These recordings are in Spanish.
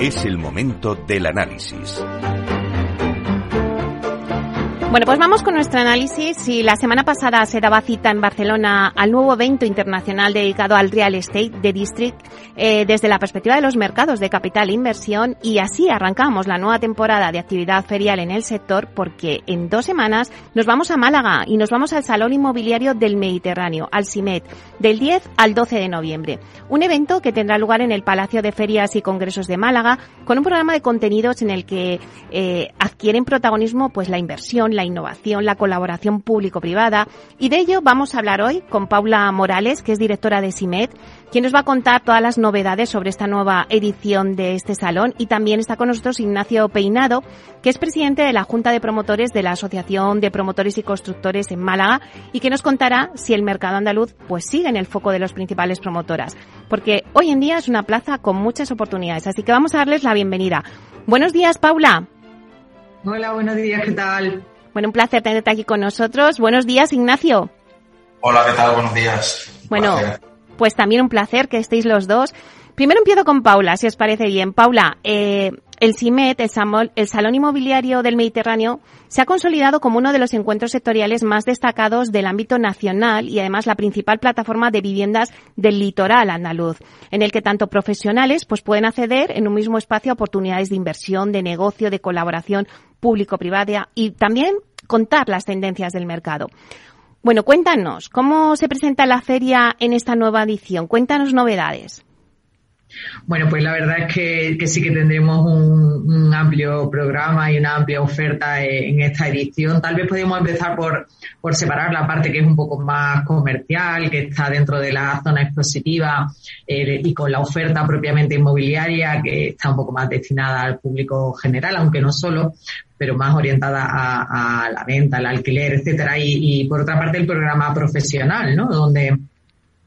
Es el momento del análisis. Bueno, pues vamos con nuestro análisis. Si la semana pasada se daba cita en Barcelona al nuevo evento internacional dedicado al real estate de District eh, desde la perspectiva de los mercados de capital e inversión y así arrancamos la nueva temporada de actividad ferial en el sector porque en dos semanas nos vamos a Málaga y nos vamos al Salón Inmobiliario del Mediterráneo, al CIMET, del 10 al 12 de noviembre. Un evento que tendrá lugar en el Palacio de Ferias y Congresos de Málaga con un programa de contenidos en el que eh, adquieren protagonismo pues la inversión, la innovación, la colaboración público-privada. Y de ello vamos a hablar hoy con Paula Morales, que es directora de SIMED, quien nos va a contar todas las novedades sobre esta nueva edición de este salón. Y también está con nosotros Ignacio Peinado, que es presidente de la Junta de Promotores de la Asociación de Promotores y Constructores en Málaga y que nos contará si el mercado andaluz pues sigue en el foco de las principales promotoras. Porque hoy en día es una plaza con muchas oportunidades. Así que vamos a darles la bienvenida. Buenos días, Paula. Hola, buenos días, ¿qué tal? Bueno, un placer tenerte aquí con nosotros. Buenos días, Ignacio. Hola, ¿qué tal? Buenos días. Bueno, pues también un placer que estéis los dos. Primero empiezo con Paula, si os parece bien. Paula, eh, el CIMET, el, Salón Inmobiliario del Mediterráneo, se ha consolidado como uno de los encuentros sectoriales más destacados del ámbito nacional y además la principal plataforma de viviendas del litoral andaluz, en el que tanto profesionales pues pueden acceder en un mismo espacio a oportunidades de inversión, de negocio, de colaboración público-privada y también contar las tendencias del mercado. Bueno, cuéntanos, ¿cómo se presenta la feria en esta nueva edición? Cuéntanos novedades. Bueno, pues la verdad es que, sí que tendremos un, amplio programa y una amplia oferta en esta edición. Tal vez podemos empezar por, por separar la parte que es un poco más comercial, que está dentro de la zona expositiva eh, y con la oferta propiamente inmobiliaria, que está un poco más destinada al público general, aunque no solo, pero más orientada a, la venta, al alquiler, etcétera. Y, y por otra parte el programa profesional, ¿no? Donde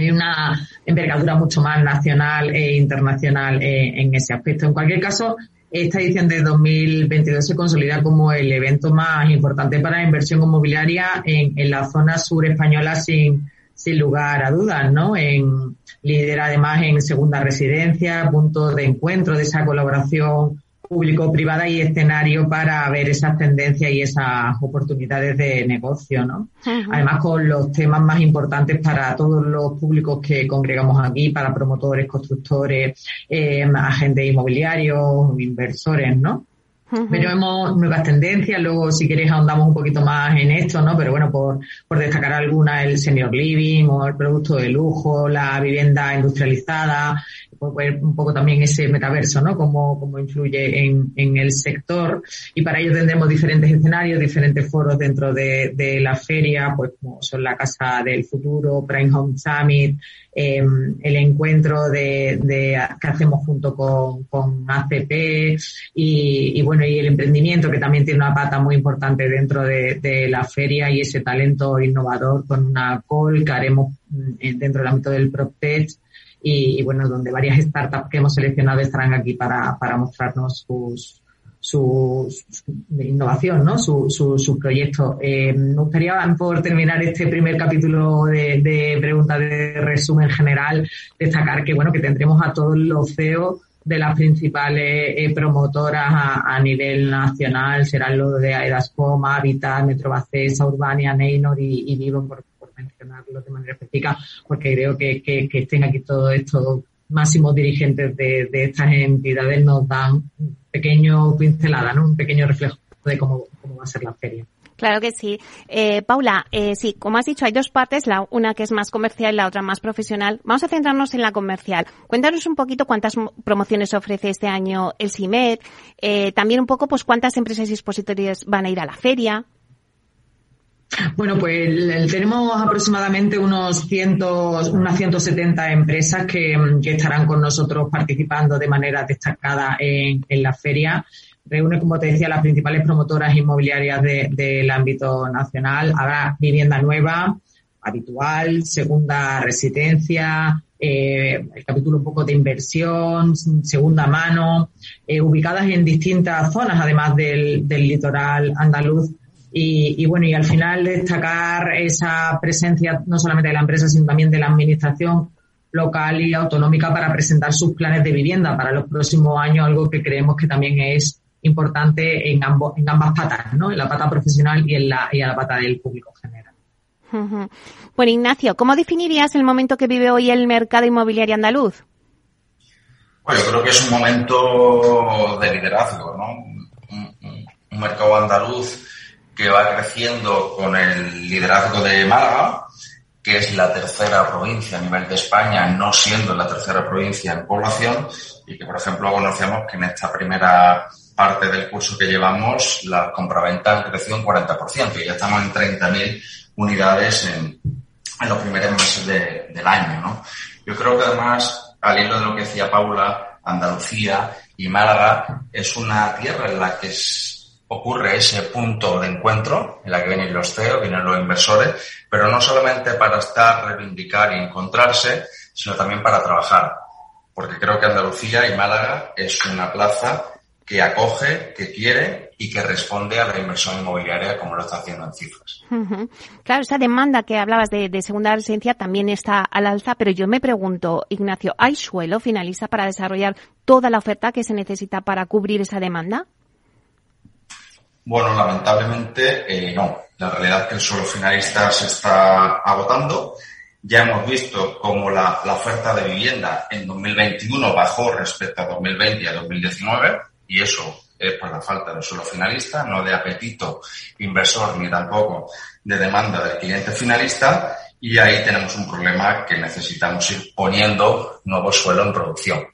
hay una envergadura mucho más nacional e internacional eh, en ese aspecto. En cualquier caso, esta edición de 2022 se consolida como el evento más importante para la inversión inmobiliaria en, la zona sur española sin, sin lugar a dudas, ¿no? En, lidera además en segunda residencia, punto de encuentro de esa colaboración público-privada y escenario para ver esas tendencias y esas oportunidades de negocio, ¿no? Además, con los temas más importantes para todos los públicos que congregamos aquí, para promotores, constructores, eh, agentes inmobiliarios, inversores, ¿no? Pero vemos nuevas tendencias, luego si queréis ahondamos un poquito más en esto, ¿no? Pero bueno, por, por destacar alguna, el senior living o el producto de lujo, la vivienda industrializada, ver un poco también ese metaverso, ¿no? Cómo, cómo influye en, en el sector. Y para ello tendremos diferentes escenarios, diferentes foros dentro de, de la feria, pues como son la Casa del Futuro, Prime Home Summit, eh, el encuentro de, de, que hacemos junto con, con ACP y, y, bueno, y el emprendimiento que también tiene una pata muy importante dentro de, de la feria y ese talento innovador con una call que haremos mm, dentro del ámbito del PropTech y, y, bueno, donde varias startups que hemos seleccionado estarán aquí para, para mostrarnos sus, su, innovación, ¿no? Su, su, su proyecto. Eh, me gustaría, por terminar este primer capítulo de, de preguntas de resumen general, destacar que, bueno, que tendremos a todos los CEOs de las principales eh, promotoras a, a, nivel nacional, serán los de Aedascom, Habitat, Metrobacesa, Urbania, Neynor y, y Vivo, por, de manera específica, porque creo que, que, estén aquí todos estos máximos dirigentes de, de estas entidades nos dan pequeño pincelada, ¿no? Un pequeño reflejo de cómo, cómo va a ser la feria. Claro que sí. Eh, Paula, eh, sí, como has dicho, hay dos partes, la una que es más comercial y la otra más profesional. Vamos a centrarnos en la comercial. Cuéntanos un poquito cuántas promociones ofrece este año el CIMED, eh, también un poco pues cuántas empresas y expositores van a ir a la feria. Bueno, pues tenemos aproximadamente unos cientos, unas 170 empresas que, estarán con nosotros participando de manera destacada en, en, la feria. Reúne, como te decía, las principales promotoras inmobiliarias de, del ámbito nacional. Habrá vivienda nueva, habitual, segunda residencia, eh, el capítulo un poco de inversión, segunda mano, eh, ubicadas en distintas zonas, además del, del litoral andaluz y, y, bueno, y al final destacar esa presencia no solamente de la empresa, sino también de la administración local y autonómica para presentar sus planes de vivienda para los próximos años, algo que creemos que también es importante en, ambos, en ambas patas, ¿no? en la pata profesional y en la, y en la pata del público general. Bueno, Ignacio, ¿cómo definirías el momento que vive hoy el mercado inmobiliario andaluz? Bueno, yo creo que es un momento de liderazgo, ¿no? Un, un mercado andaluz que va creciendo con el liderazgo de Málaga, que es la tercera provincia a nivel de España, no siendo la tercera provincia en población, y que, por ejemplo, conocemos que en esta primera parte del curso que llevamos, la compraventa han crecido un 40%, y ya estamos en 30.000 unidades en, en, los primeros meses del año, ¿no? Yo creo que además, al hilo de lo que decía Paula, Andalucía y Málaga es una tierra en la que ocurre ese punto de encuentro en la que vienen los CEOs, vienen los inversores, pero no solamente para estar, reivindicar y encontrarse, sino también para trabajar. Porque creo que Andalucía y Málaga es una plaza que acoge, que quiere y que responde a la inversión inmobiliaria como lo está haciendo en cifras. Claro, esa demanda que hablabas de, de, segunda residencia también está al alza, pero yo me pregunto, Ignacio, ¿hay suelo finalista para desarrollar toda la oferta que se necesita para cubrir esa demanda? Bueno, lamentablemente eh, no. La realidad es que el suelo finalista se está agotando. Ya hemos visto cómo la, oferta de vivienda en 2021 bajó respecto a 2020 y a 2019 y eso es por la falta de suelo finalista, no de apetito inversor ni tampoco de demanda del cliente finalista y ahí tenemos un problema que necesitamos ir poniendo nuevo suelo en producción.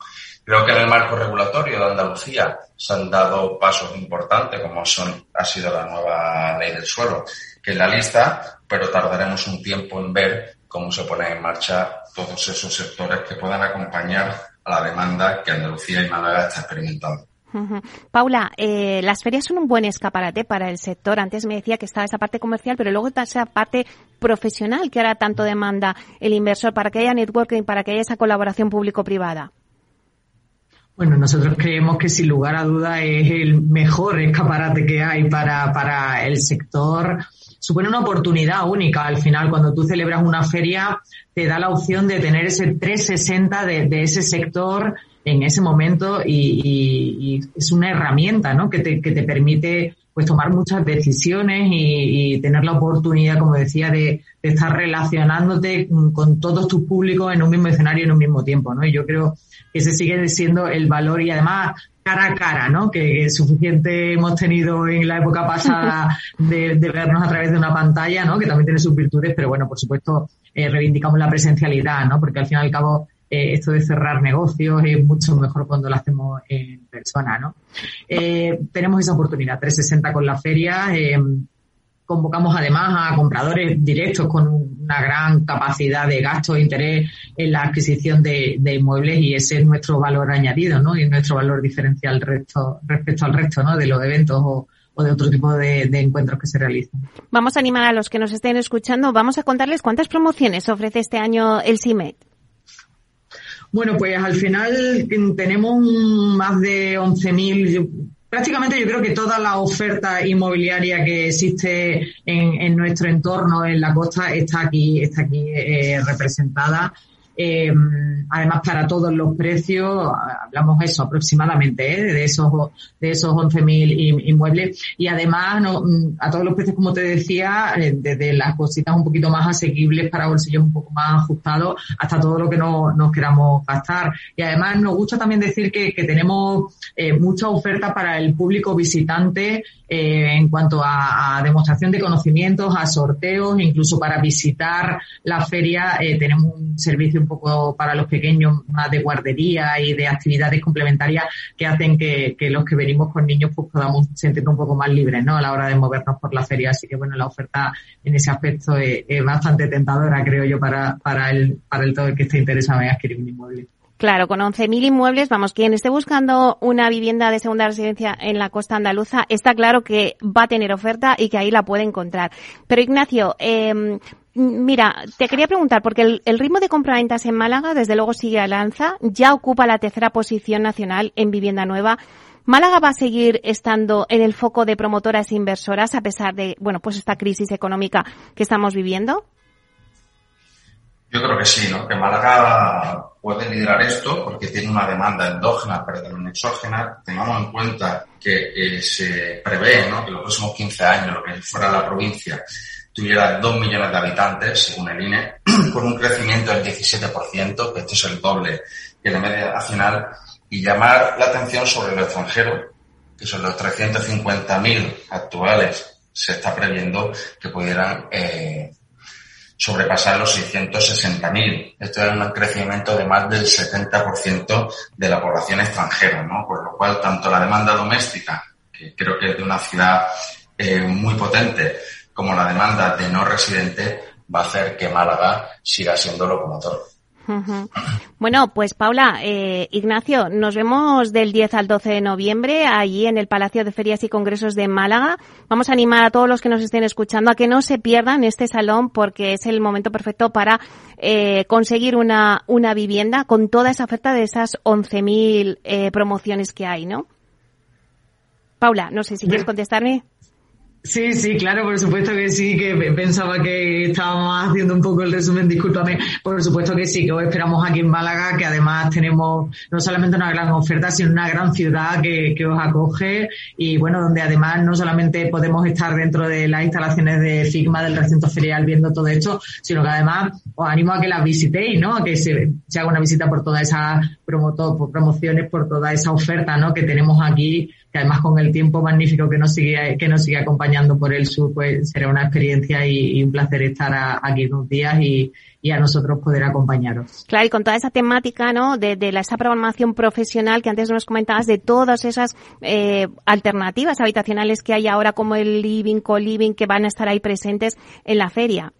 Creo que en el marco regulatorio de Andalucía se han dado pasos importantes, como son, ha sido la nueva ley del suelo, que es la lista, pero tardaremos un tiempo en ver cómo se ponen en marcha todos esos sectores que puedan acompañar a la demanda que Andalucía y Málaga está experimentando. Paula, eh, las ferias son un buen escaparate para el sector. Antes me decía que estaba esa parte comercial, pero luego está esa parte profesional que ahora tanto demanda el inversor para que haya networking, para que haya esa colaboración público-privada. Bueno, nosotros creemos que sin lugar a duda es el mejor escaparate que hay para, para el sector. Supone una oportunidad única. Al final, cuando tú celebras una feria, te da la opción de tener ese 360 de, de ese sector en ese momento y, y, y, es una herramienta ¿no? que, te, que te permite pues tomar muchas decisiones y, y, tener la oportunidad, como decía, de, de, estar relacionándote con todos tus públicos en un mismo escenario en un mismo tiempo, ¿no? Y yo creo ese sigue siendo el valor y además cara a cara, ¿no? Que suficiente hemos tenido en la época pasada de, de, vernos a través de una pantalla, ¿no? Que también tiene sus virtudes, pero bueno, por supuesto, eh, reivindicamos la presencialidad, ¿no? Porque al fin y al cabo, eh, esto de cerrar negocios es mucho mejor cuando lo hacemos en persona, ¿no? Eh, tenemos esa oportunidad, 360 con la feria, eh, Convocamos además a compradores directos con una gran capacidad de gasto e interés en la adquisición de, inmuebles y ese es nuestro valor añadido, ¿no? Y nuestro valor diferencial resto, respecto al resto, ¿no? De los eventos o, o de otro tipo de, de, encuentros que se realizan. Vamos a animar a los que nos estén escuchando. Vamos a contarles cuántas promociones ofrece este año el CIMET. Bueno, pues al final tenemos más de 11.000, prácticamente yo creo que toda la oferta inmobiliaria que existe en, en nuestro entorno en la costa está aquí, está aquí eh, representada. Eh, además, para todos los precios, hablamos eso aproximadamente, ¿eh? de esos de esos 11.000 inmuebles. Y además, no, a todos los precios, como te decía, eh, desde las cositas un poquito más asequibles para bolsillos un poco más ajustados, hasta todo lo que no, nos queramos gastar. Y además, nos gusta también decir que, que tenemos eh, mucha oferta para el público visitante eh, en cuanto a, a, demostración de conocimientos, a sorteos, incluso para visitar la feria eh, tenemos un servicio un poco para los pequeños más de guardería y de actividades complementarias que hacen que, los que venimos con niños pues podamos sentirnos un poco más libres ¿no? a la hora de movernos por la feria. Así que bueno, la oferta en ese aspecto es, es bastante tentadora, creo yo, para, para, el, para el todo el que esté interesado en adquirir un inmueble. Claro, con 11.000 inmuebles, vamos, quien esté buscando una vivienda de segunda residencia en la costa andaluza, está claro que va a tener oferta y que ahí la puede encontrar. Pero Ignacio, eh, mira, te quería preguntar, porque el, el ritmo de compraventas en Málaga, desde luego, sigue al alza, ya ocupa la tercera posición nacional en vivienda nueva. ¿Málaga va a seguir estando en el foco de promotoras e inversoras a pesar de, bueno, pues esta crisis económica que estamos viviendo? Yo creo que sí, ¿no? Que Málaga puede liderar esto porque tiene una demanda endógena, pero también exógena. Tengamos en cuenta que eh, se prevé, ¿no? Que los próximos 15 años, lo que fuera la provincia, tuviera 2 millones de habitantes, según el INE, con un crecimiento del 17%, que esto es el doble que la media nacional, y llamar la atención sobre lo extranjero, que son los 350.000 actuales, se está previendo que pudieran eh, sobrepasar los 660.000. Esto es un crecimiento de más del 70% de la población extranjera, ¿no? Por lo cual, tanto la demanda doméstica, que creo que es de una ciudad eh, muy potente, como la demanda de no residente, va a hacer que Málaga siga siendo locomotor. Bueno, pues Paula, eh, Ignacio, nos vemos del 10 al 12 de noviembre allí en el Palacio de Ferias y Congresos de Málaga. Vamos a animar a todos los que nos estén escuchando a que no se pierdan este salón porque es el momento perfecto para eh, conseguir una, una vivienda con toda esa oferta de esas 11.000 eh, promociones que hay, ¿no? Paula, no sé si quieres contestarme. Sí, sí, claro, por supuesto que sí, que pensaba que estábamos haciendo un poco el resumen, discúlpame, por supuesto que sí, que os esperamos aquí en Málaga, que además tenemos no solamente una gran oferta, sino una gran ciudad que, que os acoge y bueno, donde además no solamente podemos estar dentro de las instalaciones de Figma del recinto ferial viendo todo esto, sino que además os animo a que las visitéis, ¿no? A que se, haga una visita por todas esas promociones, por toda esa oferta, ¿no? Que tenemos aquí además con el tiempo magnífico que nos sigue, que nos sigue acompañando por el sur, pues será una experiencia y, un placer estar aquí unos días y, a nosotros poder acompañaros. Claro, y con toda esa temática, ¿no? De, de esa programación profesional que antes nos comentabas, de todas esas eh, alternativas habitacionales que hay ahora, como el living, co-living, que van a estar ahí presentes en la feria.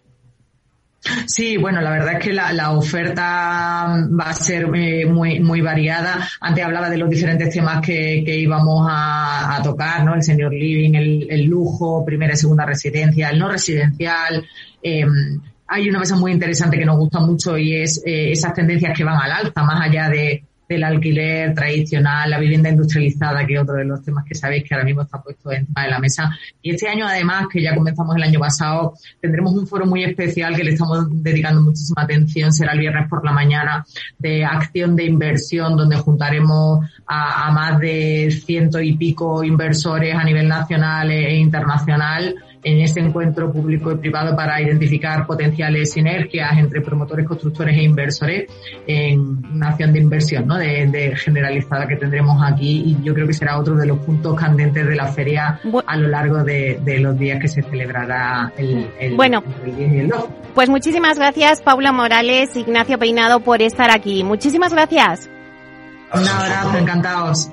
Sí, bueno, la verdad es que la, oferta va a ser eh, muy, muy variada. Antes hablaba de los diferentes temas que, íbamos a, tocar, ¿no? El senior living, el, lujo, primera y segunda residencia, el no residencial. Em, hay una cosa muy interesante que nos gusta mucho y es eh, esas tendencias que van al alza, más allá de, del alquiler tradicional, la vivienda industrializada, que es otro de los temas que sabéis que ahora mismo está puesto encima de la mesa. Y este año, además, que ya comenzamos el año pasado, tendremos un foro muy especial que le estamos dedicando muchísima atención. Será el viernes por la mañana de acción de inversión, donde juntaremos a, a más de ciento y pico inversores a nivel nacional e internacional en este encuentro público y privado para identificar potenciales sinergias entre promotores, constructores e inversores en una acción de inversión ¿no? de, generalizada que tendremos aquí y yo creo que será otro de los puntos candentes de la feria a lo largo de, los días que se celebrará el, el, bueno, Pues muchísimas gracias Paula Morales, Ignacio Peinado por estar aquí. Muchísimas gracias. Un abrazo, encantados.